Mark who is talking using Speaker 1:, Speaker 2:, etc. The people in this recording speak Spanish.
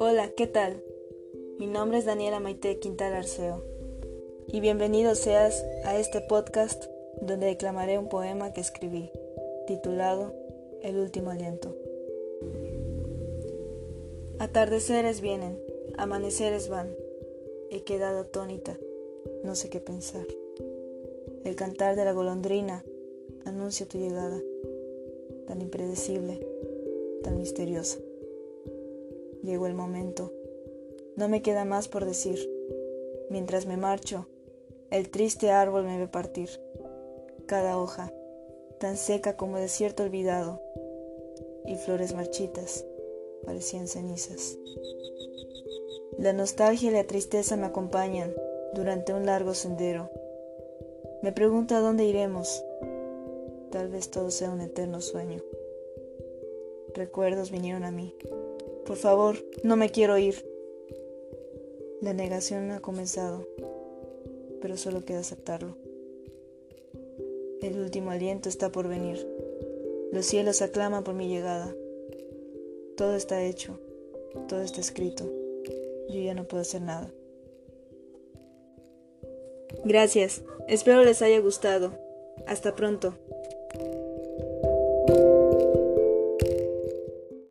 Speaker 1: Hola, ¿qué tal? Mi nombre es Daniela Maite Quintal Arceo y bienvenido seas a este podcast donde declamaré un poema que escribí, titulado El último aliento. Atardeceres vienen, amaneceres van, he quedado atónita, no sé qué pensar. El cantar de la golondrina anuncia tu llegada, tan impredecible, tan misteriosa. Llegó el momento. No me queda más por decir. Mientras me marcho, el triste árbol me ve partir. Cada hoja, tan seca como desierto olvidado, y flores marchitas parecían cenizas. La nostalgia y la tristeza me acompañan durante un largo sendero. Me pregunto a dónde iremos. Tal vez todo sea un eterno sueño. Recuerdos vinieron a mí. Por favor, no me quiero ir. La negación ha comenzado, pero solo queda aceptarlo. El último aliento está por venir. Los cielos aclaman por mi llegada. Todo está hecho, todo está escrito. Yo ya no puedo hacer nada. Gracias, espero les haya gustado. Hasta pronto.